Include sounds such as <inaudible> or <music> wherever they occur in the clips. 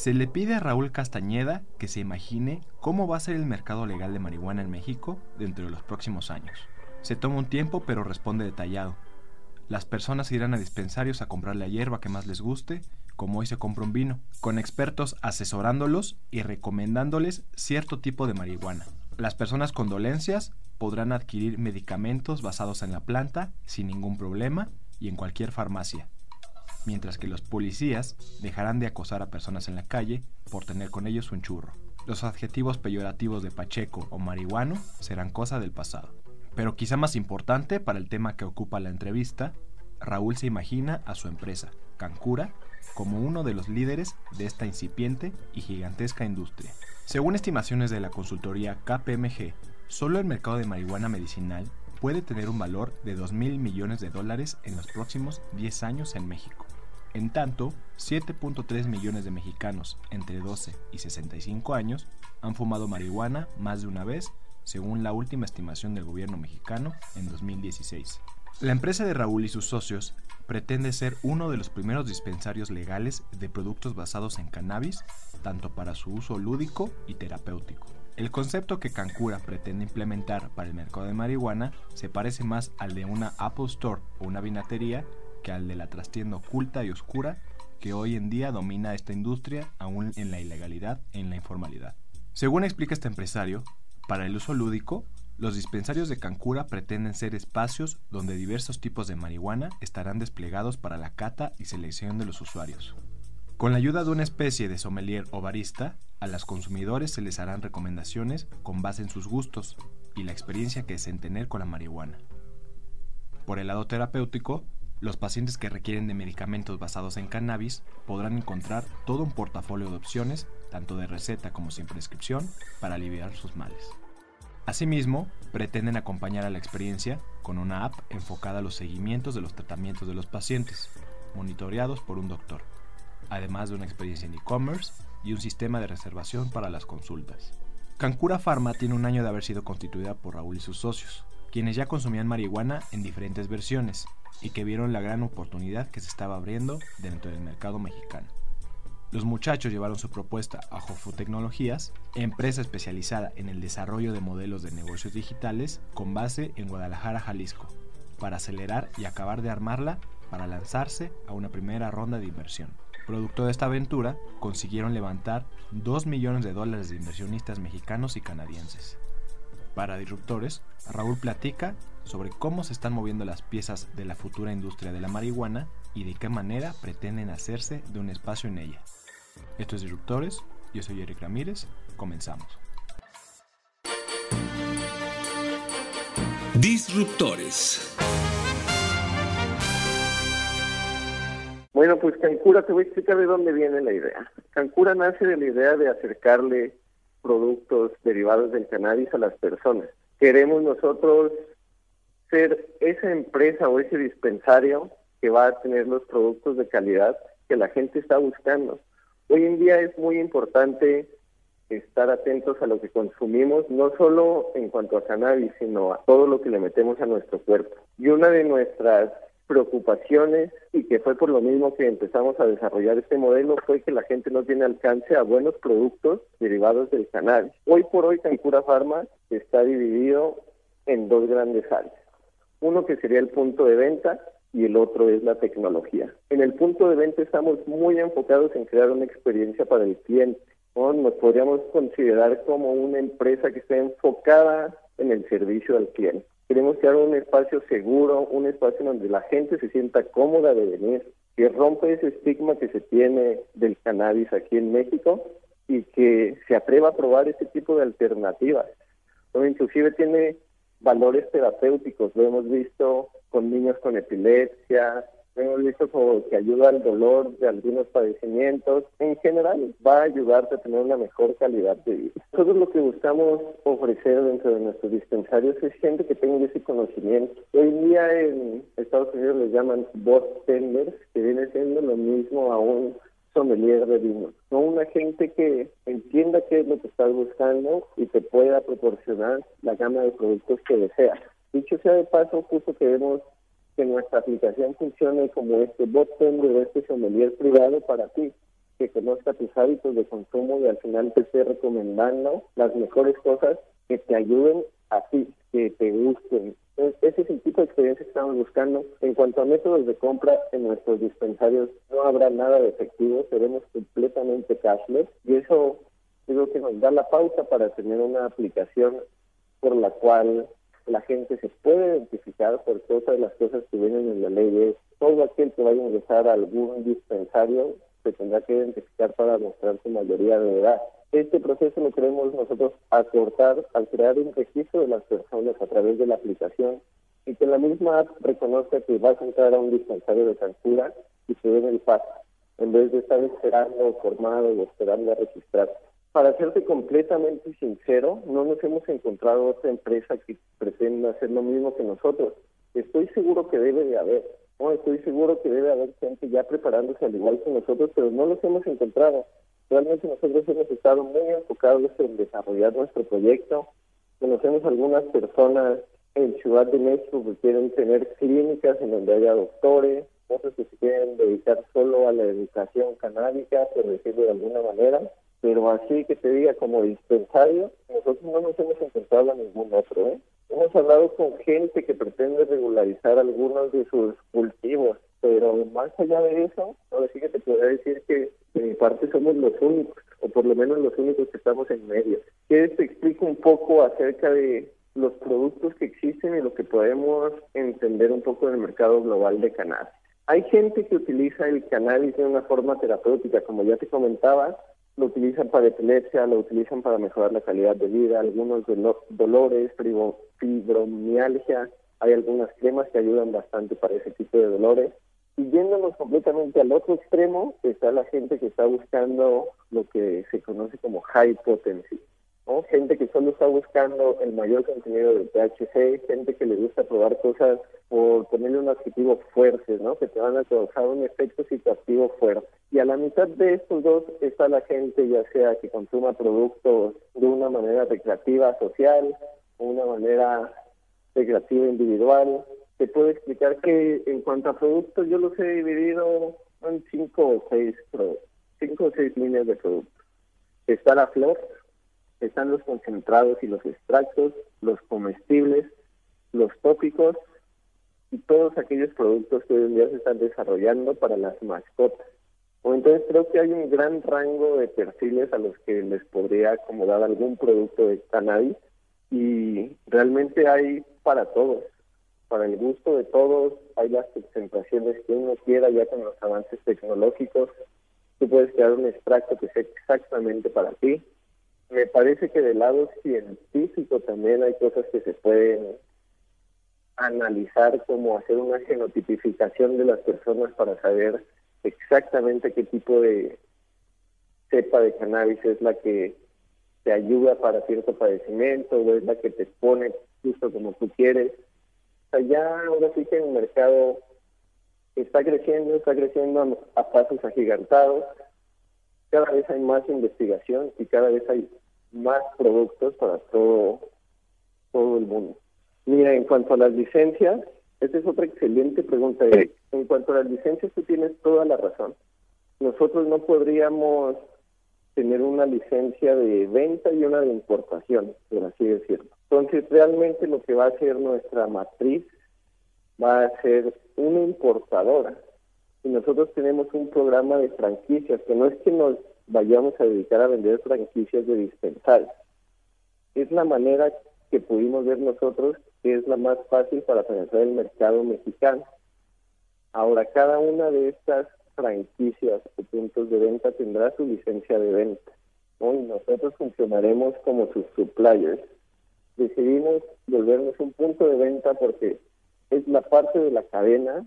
Se le pide a Raúl Castañeda que se imagine cómo va a ser el mercado legal de marihuana en México dentro de los próximos años. Se toma un tiempo pero responde detallado. Las personas irán a dispensarios a comprar la hierba que más les guste, como hoy se compra un vino, con expertos asesorándolos y recomendándoles cierto tipo de marihuana. Las personas con dolencias podrán adquirir medicamentos basados en la planta sin ningún problema y en cualquier farmacia, mientras que los policías dejarán de acosar a personas en la calle por tener con ellos un churro. Los adjetivos peyorativos de Pacheco o marihuano serán cosa del pasado. Pero quizá más importante para el tema que ocupa la entrevista, Raúl se imagina a su empresa, Cancura, como uno de los líderes de esta incipiente y gigantesca industria. Según estimaciones de la consultoría KPMG, solo el mercado de marihuana medicinal puede tener un valor de 2 mil millones de dólares en los próximos 10 años en México. En tanto, 7.3 millones de mexicanos entre 12 y 65 años han fumado marihuana más de una vez, según la última estimación del gobierno mexicano en 2016. La empresa de Raúl y sus socios pretende ser uno de los primeros dispensarios legales de productos basados en cannabis, tanto para su uso lúdico y terapéutico. El concepto que Cancura pretende implementar para el mercado de marihuana se parece más al de una Apple Store o una vinatería que al de la trastienda oculta y oscura que hoy en día domina esta industria aún en la ilegalidad e en la informalidad. Según explica este empresario, para el uso lúdico, los dispensarios de Cancura pretenden ser espacios donde diversos tipos de marihuana estarán desplegados para la cata y selección de los usuarios. Con la ayuda de una especie de sommelier o barista, a los consumidores se les harán recomendaciones con base en sus gustos y la experiencia que deseen tener con la marihuana. Por el lado terapéutico, los pacientes que requieren de medicamentos basados en cannabis podrán encontrar todo un portafolio de opciones, tanto de receta como sin prescripción, para aliviar sus males. Asimismo, pretenden acompañar a la experiencia con una app enfocada a los seguimientos de los tratamientos de los pacientes, monitoreados por un doctor, además de una experiencia en e-commerce y un sistema de reservación para las consultas. Cancura Pharma tiene un año de haber sido constituida por Raúl y sus socios, quienes ya consumían marihuana en diferentes versiones y que vieron la gran oportunidad que se estaba abriendo dentro del mercado mexicano. Los muchachos llevaron su propuesta a Jofu Tecnologías, empresa especializada en el desarrollo de modelos de negocios digitales con base en Guadalajara, Jalisco, para acelerar y acabar de armarla para lanzarse a una primera ronda de inversión. Producto de esta aventura, consiguieron levantar 2 millones de dólares de inversionistas mexicanos y canadienses. Para Disruptores, Raúl platica sobre cómo se están moviendo las piezas de la futura industria de la marihuana y de qué manera pretenden hacerse de un espacio en ella. Esto es Disruptores, yo soy Eric Ramírez, comenzamos. Disruptores. Bueno, pues Cancura, te voy a explicar de dónde viene la idea. Cancura nace de la idea de acercarle productos derivados del cannabis a las personas. Queremos nosotros ser esa empresa o ese dispensario que va a tener los productos de calidad que la gente está buscando. Hoy en día es muy importante estar atentos a lo que consumimos, no solo en cuanto a cannabis, sino a todo lo que le metemos a nuestro cuerpo. Y una de nuestras preocupaciones y que fue por lo mismo que empezamos a desarrollar este modelo fue que la gente no tiene alcance a buenos productos derivados del cannabis. Hoy por hoy Cancura Pharma está dividido en dos grandes áreas. Uno que sería el punto de venta y el otro es la tecnología. En el punto de venta estamos muy enfocados en crear una experiencia para el cliente. Nos podríamos considerar como una empresa que esté enfocada en el servicio al cliente. Queremos crear un espacio seguro, un espacio donde la gente se sienta cómoda de venir, que rompe ese estigma que se tiene del cannabis aquí en México y que se atreva a probar este tipo de alternativas. inclusive tiene valores terapéuticos. Lo hemos visto con niños con epilepsia, como que ayuda al dolor de algunos padecimientos. En general, va a ayudarte a tener una mejor calidad de vida. Todo lo que buscamos ofrecer dentro de nuestros dispensarios es gente que tenga ese conocimiento. Hoy día en Estados Unidos les llaman tenders, que viene siendo lo mismo a un sommelier de vino, no una gente que entienda qué es lo que estás buscando y te pueda proporcionar la gama de productos que deseas. Dicho sea de paso, justo queremos que nuestra aplicación funcione como este bot de este sommelier privado para ti, que conozca tus hábitos de consumo y al final te esté recomendando las mejores cosas que te ayuden a ti, que te gusten. ese es el tipo de experiencia que estamos buscando. En cuanto a métodos de compra en nuestros dispensarios, no habrá nada de efectivo, seremos completamente cashless y eso creo que nos da la pauta para tener una aplicación por la cual la gente se puede identificar por todas las cosas que vienen en la ley. Es todo aquel que vaya a ingresar a algún dispensario se tendrá que identificar para mostrar su mayoría de edad. Este proceso lo queremos nosotros acortar al crear un registro de las personas a través de la aplicación y que la misma app reconozca que vas a entrar a un dispensario de censura y se den el paso, en vez de estar esperando formado o esperando a registrarse. Para serte completamente sincero, no nos hemos encontrado otra empresa que pretenda hacer lo mismo que nosotros. Estoy seguro que debe de haber, no, estoy seguro que debe haber gente ya preparándose al igual que nosotros, pero no los hemos encontrado. Realmente nosotros hemos estado muy enfocados en desarrollar nuestro proyecto. Conocemos algunas personas en Ciudad de México que quieren tener clínicas en donde haya doctores, otros que se quieren dedicar solo a la educación canábica, por decirlo de alguna manera pero así que te diga como dispensario, nosotros no nos hemos encontrado a ningún otro. ¿eh? Hemos hablado con gente que pretende regularizar algunos de sus cultivos, pero más allá de eso, ahora sí que te podría decir que de mi parte somos los únicos, o por lo menos los únicos que estamos en medio. Que te explico un poco acerca de los productos que existen y lo que podemos entender un poco del mercado global de cannabis. Hay gente que utiliza el cannabis de una forma terapéutica, como ya te comentaba, lo utilizan para epilepsia, lo utilizan para mejorar la calidad de vida, algunos dolores, fibromialgia, hay algunas cremas que ayudan bastante para ese tipo de dolores. Y yéndonos completamente al otro extremo, está la gente que está buscando lo que se conoce como high potency, Gente que solo está buscando el mayor contenido del THC, gente que le gusta probar cosas por ponerle un adjetivo fuerte, ¿no? Que te van a causar un efecto situativo fuerte. Y a la mitad de estos dos está la gente, ya sea que consuma productos de una manera recreativa, social, o una manera recreativa individual. Te puedo explicar que en cuanto a productos, yo los he dividido en cinco o seis, cinco o seis líneas de productos. Está la flor, están los concentrados y los extractos, los comestibles, los tópicos y todos aquellos productos que hoy en día se están desarrollando para las mascotas. Entonces creo que hay un gran rango de perfiles a los que les podría acomodar algún producto de cannabis y realmente hay para todos, para el gusto de todos, hay las presentaciones que uno quiera ya con los avances tecnológicos. Tú puedes crear un extracto que sea exactamente para ti, me parece que del lado científico también hay cosas que se pueden analizar como hacer una genotipificación de las personas para saber exactamente qué tipo de cepa de cannabis es la que te ayuda para cierto padecimiento o es la que te pone justo como tú quieres. O sea, ya ahora sí que el mercado está creciendo, está creciendo a pasos agigantados cada vez hay más investigación y cada vez hay más productos para todo, todo el mundo. Mira, en cuanto a las licencias, esta es otra excelente pregunta. En cuanto a las licencias, tú tienes toda la razón. Nosotros no podríamos tener una licencia de venta y una de importación, por así decirlo. Entonces, realmente lo que va a ser nuestra matriz va a ser una importadora y nosotros tenemos un programa de franquicias, que no es que nos vayamos a dedicar a vender franquicias de dispensarios. Es la manera que pudimos ver nosotros que es la más fácil para penetrar el mercado mexicano. Ahora, cada una de estas franquicias o puntos de venta tendrá su licencia de venta. Y nosotros funcionaremos como sus suppliers. decidimos volvernos un punto de venta porque es la parte de la cadena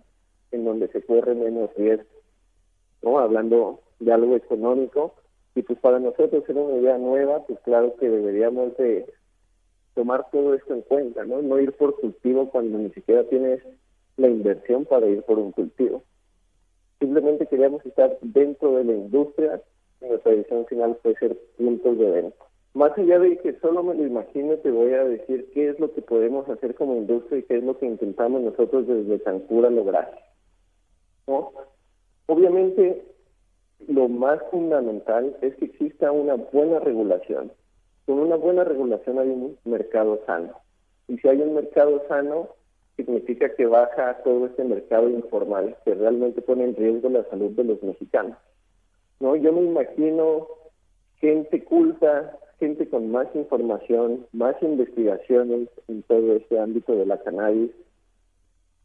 en donde se corre menos riesgo, ¿no? Hablando de algo económico, y pues para nosotros era una idea nueva, pues claro que deberíamos de tomar todo esto en cuenta, ¿no? No ir por cultivo cuando ni siquiera tienes la inversión para ir por un cultivo. Simplemente queríamos estar dentro de la industria y nuestra decisión final fue ser puntos de venta. Más allá de que solo me lo imagino, te voy a decir qué es lo que podemos hacer como industria y qué es lo que intentamos nosotros desde Cancura lograr. ¿No? Obviamente, lo más fundamental es que exista una buena regulación. Con una buena regulación hay un mercado sano. Y si hay un mercado sano, significa que baja todo este mercado informal que realmente pone en riesgo la salud de los mexicanos. No, yo me imagino gente culta, gente con más información, más investigaciones en todo este ámbito de la cannabis.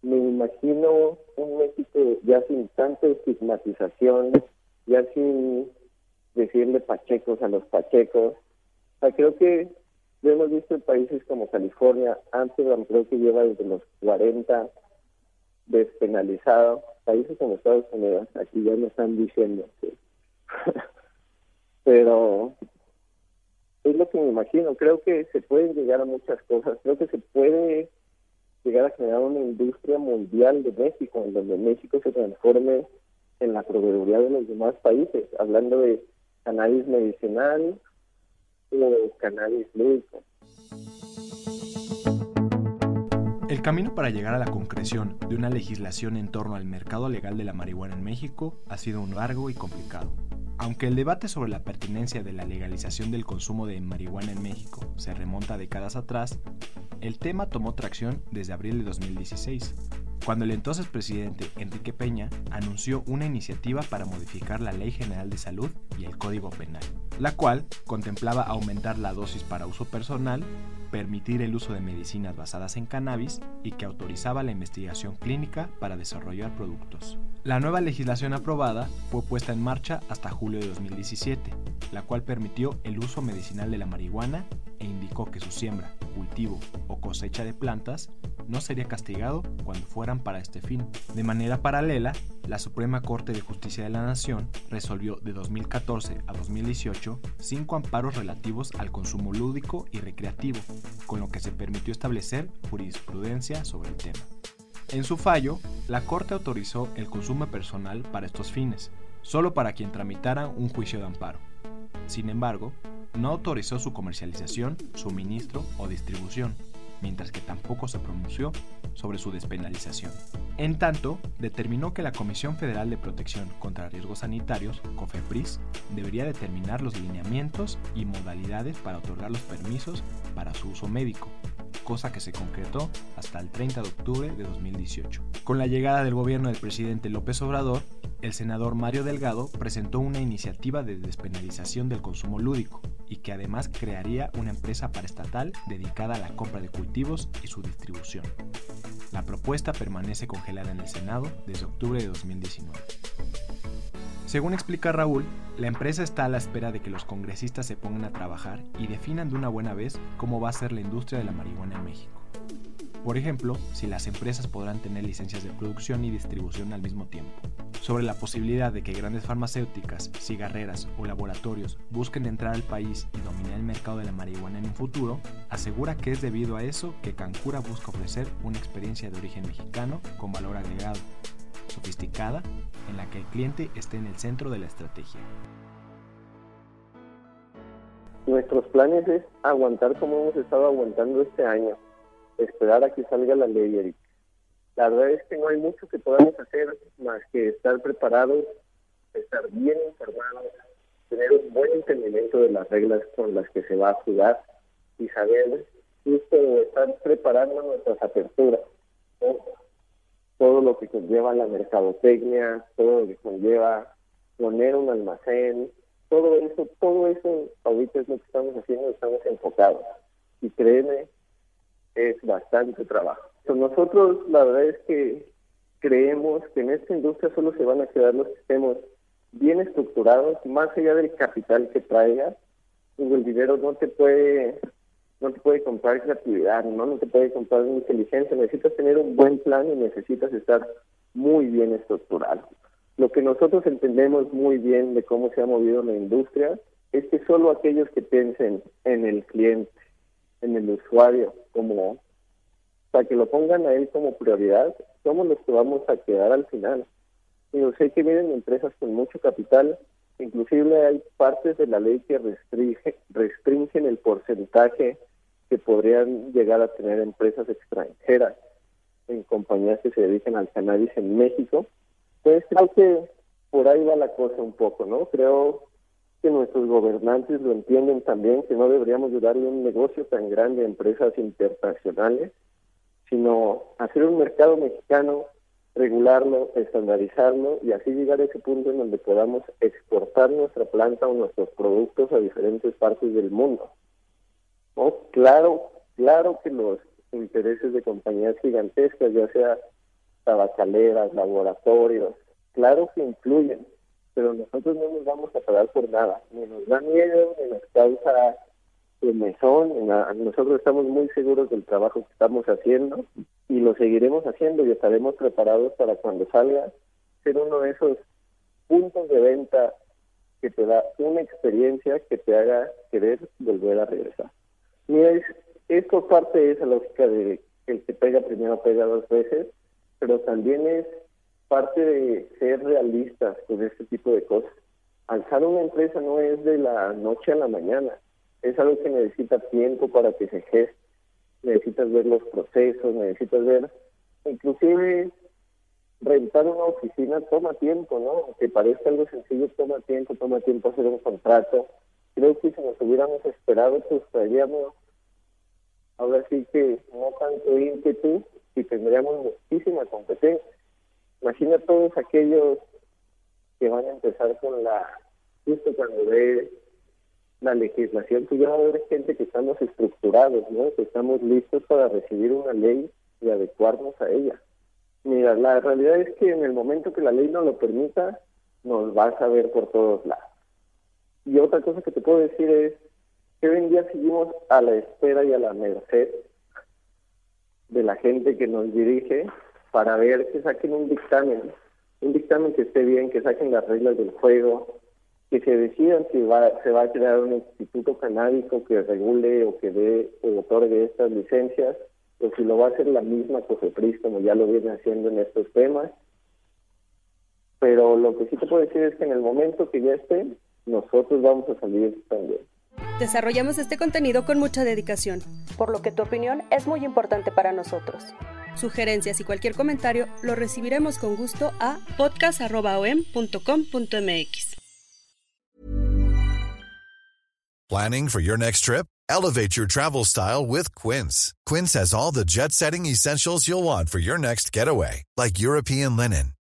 Me imagino un México ya sin tanta estigmatización, ya sin decirle pachecos a los pachecos. O sea, creo que lo hemos visto en países como California, Amsterdam creo que lleva desde los 40 despenalizado, países como Estados Unidos, aquí ya me están diciendo <laughs> pero es lo que me imagino, creo que se pueden llegar a muchas cosas, creo que se puede llegar a generar una industria mundial de México, en donde México se transforme en la proveeduría de los demás países, hablando de cannabis medicinal o cannabis lúdico. El camino para llegar a la concreción de una legislación en torno al mercado legal de la marihuana en México ha sido un largo y complicado. Aunque el debate sobre la pertinencia de la legalización del consumo de marihuana en México se remonta décadas atrás, el tema tomó tracción desde abril de 2016, cuando el entonces presidente Enrique Peña anunció una iniciativa para modificar la Ley General de Salud y el Código Penal, la cual contemplaba aumentar la dosis para uso personal, permitir el uso de medicinas basadas en cannabis y que autorizaba la investigación clínica para desarrollar productos. La nueva legislación aprobada fue puesta en marcha hasta julio de 2017, la cual permitió el uso medicinal de la marihuana e indicó que su siembra, cultivo o cosecha de plantas no sería castigado cuando fueran para este fin. De manera paralela, la Suprema Corte de Justicia de la Nación resolvió de 2014 a 2018 cinco amparos relativos al consumo lúdico y recreativo, con lo que se permitió establecer jurisprudencia sobre el tema. En su fallo, la Corte autorizó el consumo personal para estos fines, solo para quien tramitara un juicio de amparo. Sin embargo, no autorizó su comercialización, suministro o distribución, mientras que tampoco se pronunció sobre su despenalización. En tanto, determinó que la Comisión Federal de Protección contra Riesgos Sanitarios, COFEPRIS, debería determinar los lineamientos y modalidades para otorgar los permisos para su uso médico, cosa que se concretó hasta el 30 de octubre de 2018. Con la llegada del gobierno del presidente López Obrador, el senador Mario Delgado presentó una iniciativa de despenalización del consumo lúdico y que además crearía una empresa paraestatal dedicada a la compra de cultivos y su distribución. La propuesta permanece congelada en el Senado desde octubre de 2019. Según explica Raúl, la empresa está a la espera de que los congresistas se pongan a trabajar y definan de una buena vez cómo va a ser la industria de la marihuana en México. Por ejemplo, si las empresas podrán tener licencias de producción y distribución al mismo tiempo. Sobre la posibilidad de que grandes farmacéuticas, cigarreras o laboratorios busquen entrar al país y dominar el mercado de la marihuana en un futuro, asegura que es debido a eso que Cancura busca ofrecer una experiencia de origen mexicano con valor agregado, sofisticada, en la que el cliente esté en el centro de la estrategia. Nuestros planes es aguantar como hemos estado aguantando este año, esperar a que salga la ley, Eric. La verdad es que no hay mucho que podamos hacer más que estar preparados, estar bien informados, tener un buen entendimiento de las reglas con las que se va a jugar y saber justo estar preparando nuestras aperturas todo lo que conlleva la mercadotecnia, todo lo que conlleva poner un almacén, todo eso, todo eso ahorita es lo que estamos haciendo, estamos enfocados. Y créeme, es bastante trabajo. nosotros la verdad es que creemos que en esta industria solo se van a quedar los que estemos bien estructurados, más allá del capital que traiga, pues el dinero no te puede no te puede comprar creatividad, ¿no? no te puede comprar inteligencia, necesitas tener un buen plan y necesitas estar muy bien estructurado. Lo que nosotros entendemos muy bien de cómo se ha movido la industria es que solo aquellos que piensen en el cliente, en el usuario, como para que lo pongan a él como prioridad, somos los que vamos a quedar al final. Y yo sé que vienen empresas con mucho capital, inclusive hay partes de la ley que restringe, restringen el porcentaje que podrían llegar a tener empresas extranjeras en compañías que se dedican al cannabis en México. Pues creo que por ahí va la cosa un poco, ¿no? Creo que nuestros gobernantes lo entienden también, que no deberíamos de darle un negocio tan grande a empresas internacionales, sino hacer un mercado mexicano, regularlo, estandarizarlo y así llegar a ese punto en donde podamos exportar nuestra planta o nuestros productos a diferentes partes del mundo. ¿No? Claro, claro que los intereses de compañías gigantescas, ya sea tabacaleras, laboratorios, claro que influyen, pero nosotros no nos vamos a parar por nada, ni nos da miedo, ni nos causa mesón, nosotros estamos muy seguros del trabajo que estamos haciendo y lo seguiremos haciendo y estaremos preparados para cuando salga ser uno de esos puntos de venta que te da una experiencia que te haga querer volver a regresar. Mira, es, es por parte de esa lógica de el que pega primero pega dos veces, pero también es parte de ser realistas con este tipo de cosas. Alzar una empresa no es de la noche a la mañana, es algo que necesita tiempo para que se geste, necesitas ver los procesos, necesitas ver, inclusive rentar una oficina toma tiempo, ¿no? Aunque parezca algo sencillo, toma tiempo, toma tiempo hacer un contrato. Creo que si nos hubiéramos esperado, pues traeríamos ahora sí que no tanto ímpetu y tendríamos muchísima competencia. Imagina todos aquellos que van a empezar con la, justo cuando ve la legislación, pues ya va a haber gente que estamos estructurados, ¿no? Que estamos listos para recibir una ley y adecuarnos a ella. Mira, la realidad es que en el momento que la ley nos lo permita, nos vas a ver por todos lados. Y otra cosa que te puedo decir es que hoy en día seguimos a la espera y a la merced de la gente que nos dirige para ver que saquen un dictamen, un dictamen que esté bien, que saquen las reglas del juego, que se decidan si va, se va a crear un instituto canábico que regule o que dé o otorgue estas licencias, o si lo va a hacer la misma COFEPRIS como ya lo viene haciendo en estos temas. Pero lo que sí te puedo decir es que en el momento que ya esté, nosotros vamos a salir también. Desarrollamos este contenido con mucha dedicación, por lo que tu opinión es muy importante para nosotros. Sugerencias y cualquier comentario lo recibiremos con gusto a podcast.om.com.mx. Planning for your next trip? Elevate your travel style with Quince. Quince has all the jet setting essentials you'll want for your next getaway, like European linen,